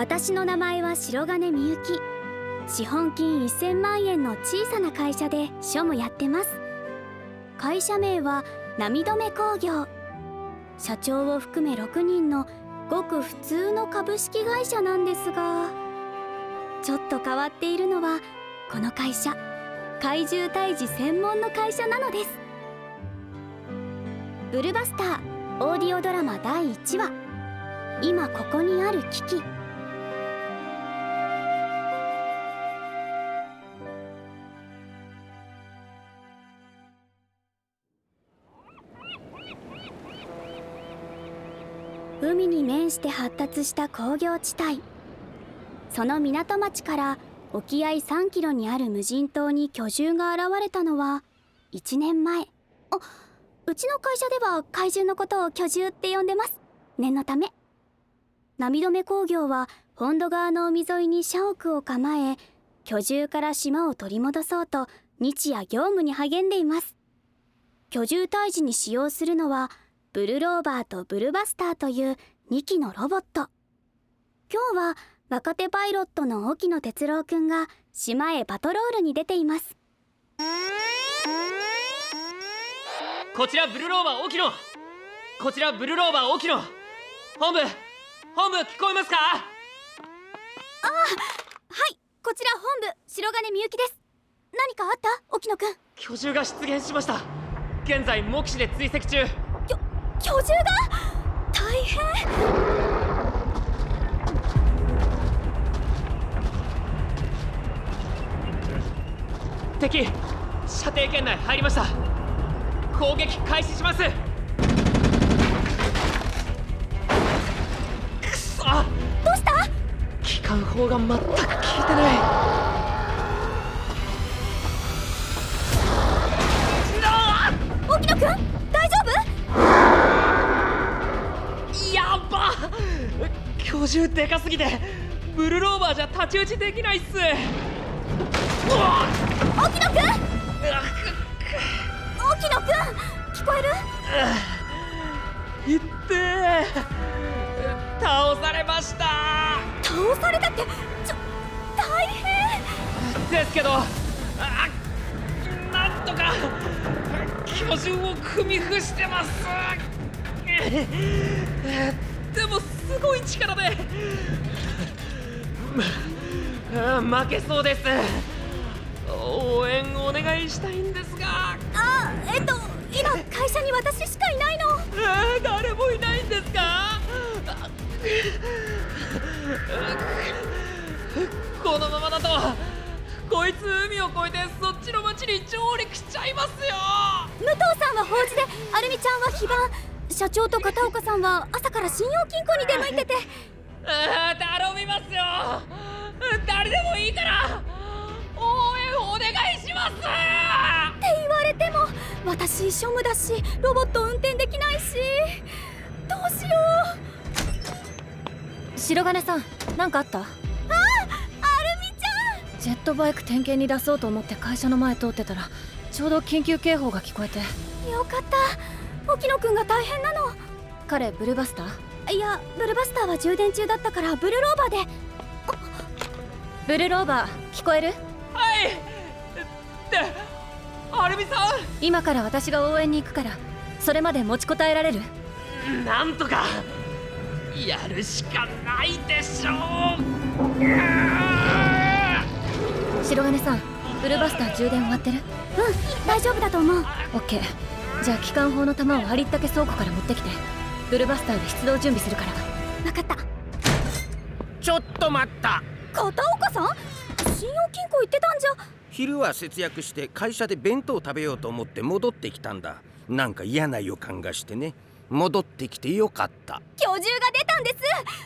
私の名前は白金みゆき。資本金1000万円の小さな会社で庶務やってます。会社名は波止め工業。社長を含め6人のごく普通の株式会社なんですがちょっと変わっているのはこの会社。怪獣退治専門の会社なのです。ブルバスターオーディオドラマ第1話。今ここにある危機海に面して発達した工業地帯。その港町から沖合3キロにある無人島に巨獣が現れたのは1年前。あうちの会社では怪獣のことを巨獣って呼んでます。念のため。波止工業は本土側の海沿いに社屋を構え巨獣から島を取り戻そうと日夜業務に励んでいます。居住退治に使用するのはブルローバーとブルバスターという2機のロボット。今日は若手パイロットの沖野哲郎くんが島へパトロールに出ています。こちらブルローバー沖野。こちらブルローバー沖野。本部本部聞こえますか？あはい。こちら本部白金みゆきです。何かあった？沖野くん。巨獣が出現しました。現在目視で追跡中巨獣が大変。敵射程圏内入りました。攻撃開始します。くそ。どうした？機関砲が全く効いてない巨獣でかすぎてブルローバーじゃ太刀打ちできないっす。沖野くん！沖野くん！聞こえる？いっ。て。え倒されました。倒されたってちょ大変！ですけどあなんとか巨獣を組み伏してますでもすごい力で。あ 負けそうです。応援お願いしたいんですが。あえっと今会社に私しかいないの。えー誰もいないんですか。このままだとこいつ海を越えてそっちの町に上陸しちゃいますよ。武藤さんは法事でアルミちゃんは非番社長と片岡さんは朝から信用金庫に出向いてて。頼みますよ。誰でもいいから。応援お願いします。言われても私庶務だしロボット運転できないし。どうしよう。白金さん何かあった？アルミちジェットバイク点検に出そうと思って会社の前通ってたらちょうど緊急警報が聞こえて。ゃんよかった沖野くんが大変なの。彼ブルーバスター？いやブルバスターは充電中だったからブルローバーで。ブルーローバー聞こえる？はい。ってアルミさ今から私が応援に行くからそれまで持ちこたえられる？んなんとかやるしかないでしょう。白金さんブルーバスター充電終わってる？うん大丈夫だと思う。オッケーじゃあ機関砲の弾をありったけ倉庫から持ってきてブルーバスターで出動準備するから。分かった。ちょっと待った。片岡さん？信用金庫行ってたんじゃ。昼は節約して会社で弁当食べようと思って戻ってきたんだ。なんか嫌な予感がしてね。戻ってきてよかった。巨獣が出たんです。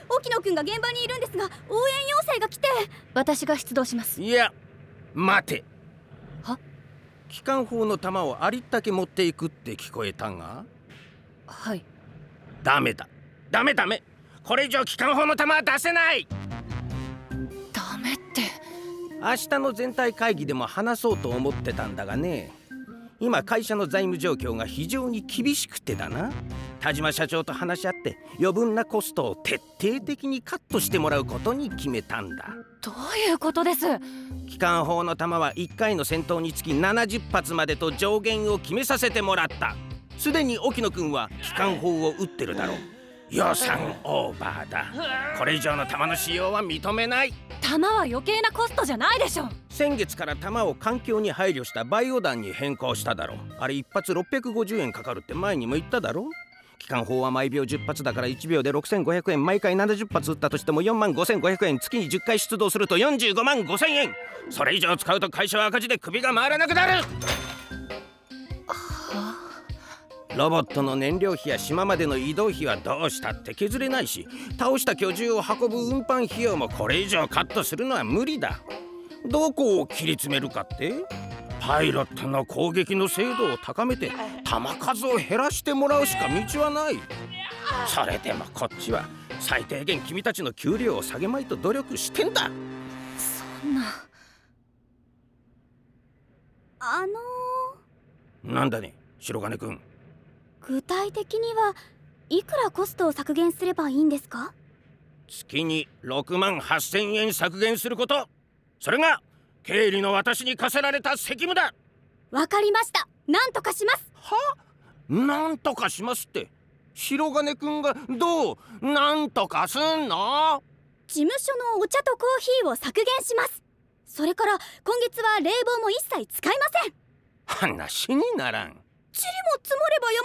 沖野くんが現場にいるんですが応援要請が来て。私が出動します。いや待て。は？機関砲の弾をありったけ持っていくって聞こえたが。はい。ダメだ。ダメダメ。これ以上機関砲の弾は出せない。ダメって。明日の全体会議でも話そうと思ってたんだがね今会社の財務状況が非常に厳しくてだな。田島社長と話し合って余分なコストを徹底的にカットしてもらうことに決めたんだ。どういうことです？機関砲の弾は1回の戦闘につき70発までと上限を決めさせてもらった。すでに沖野くんは機関砲を撃ってるだろう。予算オーバーだ。これ以上の弾の使用は認めない弾は余計なコストじゃないでしょ先月から弾を環境に配慮したバイオ弾に変更しただろあれ一発650円かかるって前にも言っただろ機関砲は毎秒10発だから1秒で6500円。毎回70発撃ったとしても4万5500円月に10回出動すると45万5000円。それ以上使うと会社は赤字で首が回らなくなる。ロボットの燃料費や島までの移動費はどうしたって削れないし倒した巨獣を運ぶ運搬費用もこれ以上カットするのは無理だ。どこを切り詰めるかってパイロットの攻撃の精度を高めて弾数を減らしてもらうしか道はない。それでもこっちは最低限君たちの給料を下げまいと努力してんだ。そんな。あのなんだね白金くん具体的にはいくらコストを削減すればいいんですか？月に6万8000円削減すること。それが経理の私に課せられた責務だ。わかりました。なんとかします。は？なんとかしますって。白金くんがどう？なんとかすんの？事務所のお茶とコーヒーを削減します。それから今月は冷房も一切使いません。話にならん。塵も積もれば山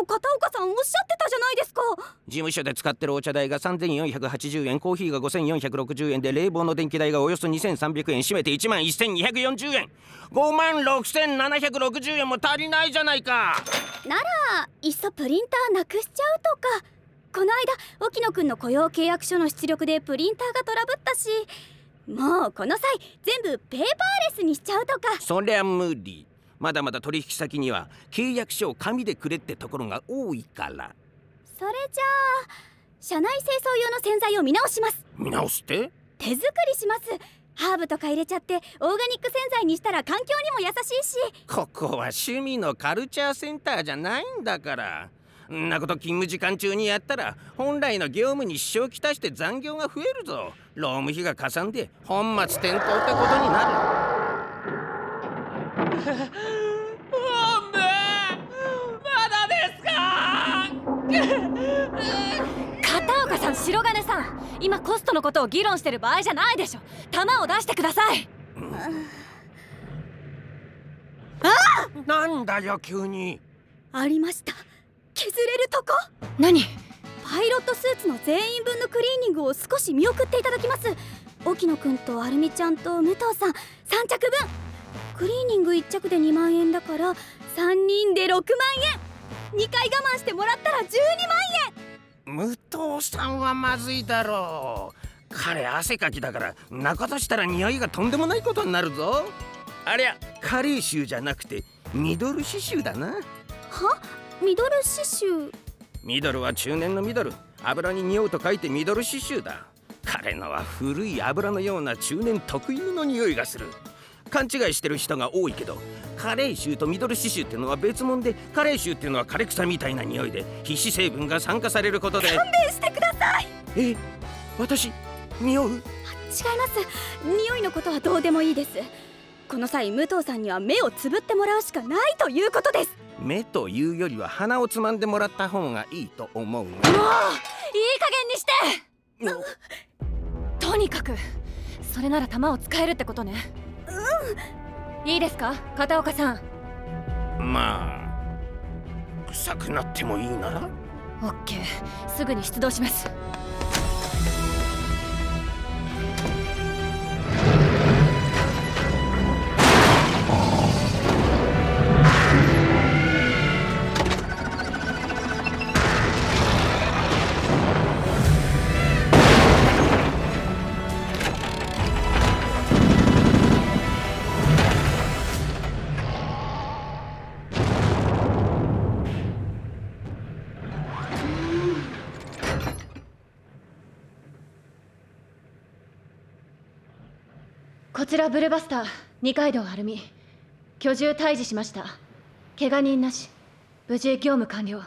も片岡さんおっしゃってたじゃないですか。事務所で使ってるお茶代が3480円コーヒーが5460円で冷房の電気代がおよそ2300円。締めて1万1240円。5万6760円も足りないじゃないか。ならいっそプリンターなくしちゃうとか。この間沖野くんの雇用契約書の出力でプリンターがトラブったし。もうこの際全部ペーパーレスにしちゃうとか。そりゃ無理まだまだ取引先には契約書を紙でくれってところが多いから。それじゃあ社内清掃用の洗剤を見直します。見直すって？手作りします。ハーブとか入れちゃってオーガニック洗剤にしたら環境にも優しいし。ここは趣味のカルチャーセンターじゃないんだから。んなこと勤務時間中にやったら本来の業務に支障をきたして残業が増えるぞ。労務費がかさんで本末転倒ってことになる 片岡さん白金さん今コストのことを議論してる場合じゃないでしょ。弾を出してください。なんだよ急に。ありました。削れるとこ？何？パイロットスーツの全員分のクリーニングを少し見送っていただきます。沖野くんとアルミちゃんと武藤さん3着分クリーニング1着で2万円だから3人で6万円。2回我慢してもらったら12万武藤さんはまずいだろう。彼汗かきだから中としたら匂いがとんでもないことになるぞ。ありゃカレー臭じゃなくてミドル刺繍だな。円は？ミドル刺繍？ミドルは中年のミドル。油に匂うと書いてミドル刺繍だ。彼のは古い油のような中年特有の匂いがする勘違いしてる人が多いけどカレー臭とミドル刺繍ってのは別物でカレー臭っていうのは枯れ草みたいな匂いで皮脂成分が酸化されることで。勘弁してください。え私匂う？違います。匂いのことはどうでもいいです。この際武藤さんには目をつぶってもらうしかないということです。目というよりは鼻をつまんでもらった方がいいと思う。もういい加減にして。のとにかくそれなら弾を使えるってことねうん。いいですか片岡さん？まあ臭くなってもいいなら？オッケー。すぐに出動しますちらブルバスター二階堂アルミ居住退治しました。怪我人なし。無事業務完了。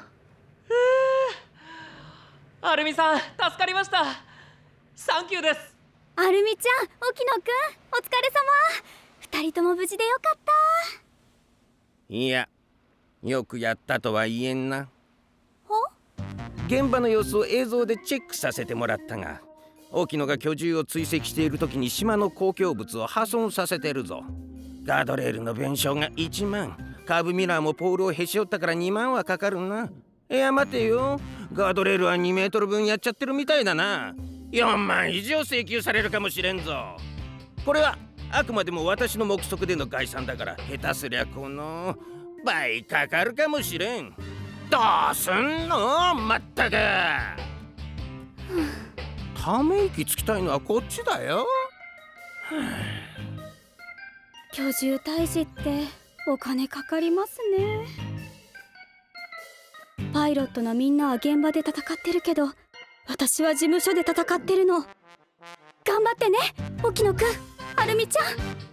アルミさん助かりました。サンキューです。アルミちゃん沖野くんお疲れ様。二人とも無事でよかった。いやよくやったとは言えんな。ほ現場の様子を映像でチェックさせてもらったが沖野が居住を追跡している時に島の公共物を破損させてるぞ。ガードレールの弁償が1万。カーブミラーもポールをへし折ったから2万はかかるな。いや待てよ。ガードレールは2メートル分やっちゃってるみたいだな。4万以上請求されるかもしれんぞ。これはあくまでも私の目測での概算だから下手すりゃこの倍かかるかもしれん。どうすんの？まったく。ため息つきたいのはこっちだよ。居住退治ってお金かかりますね。パイロットのみんなは現場で戦ってるけど私は事務所で戦ってるの。頑張ってね沖野くん。アルミちゃん。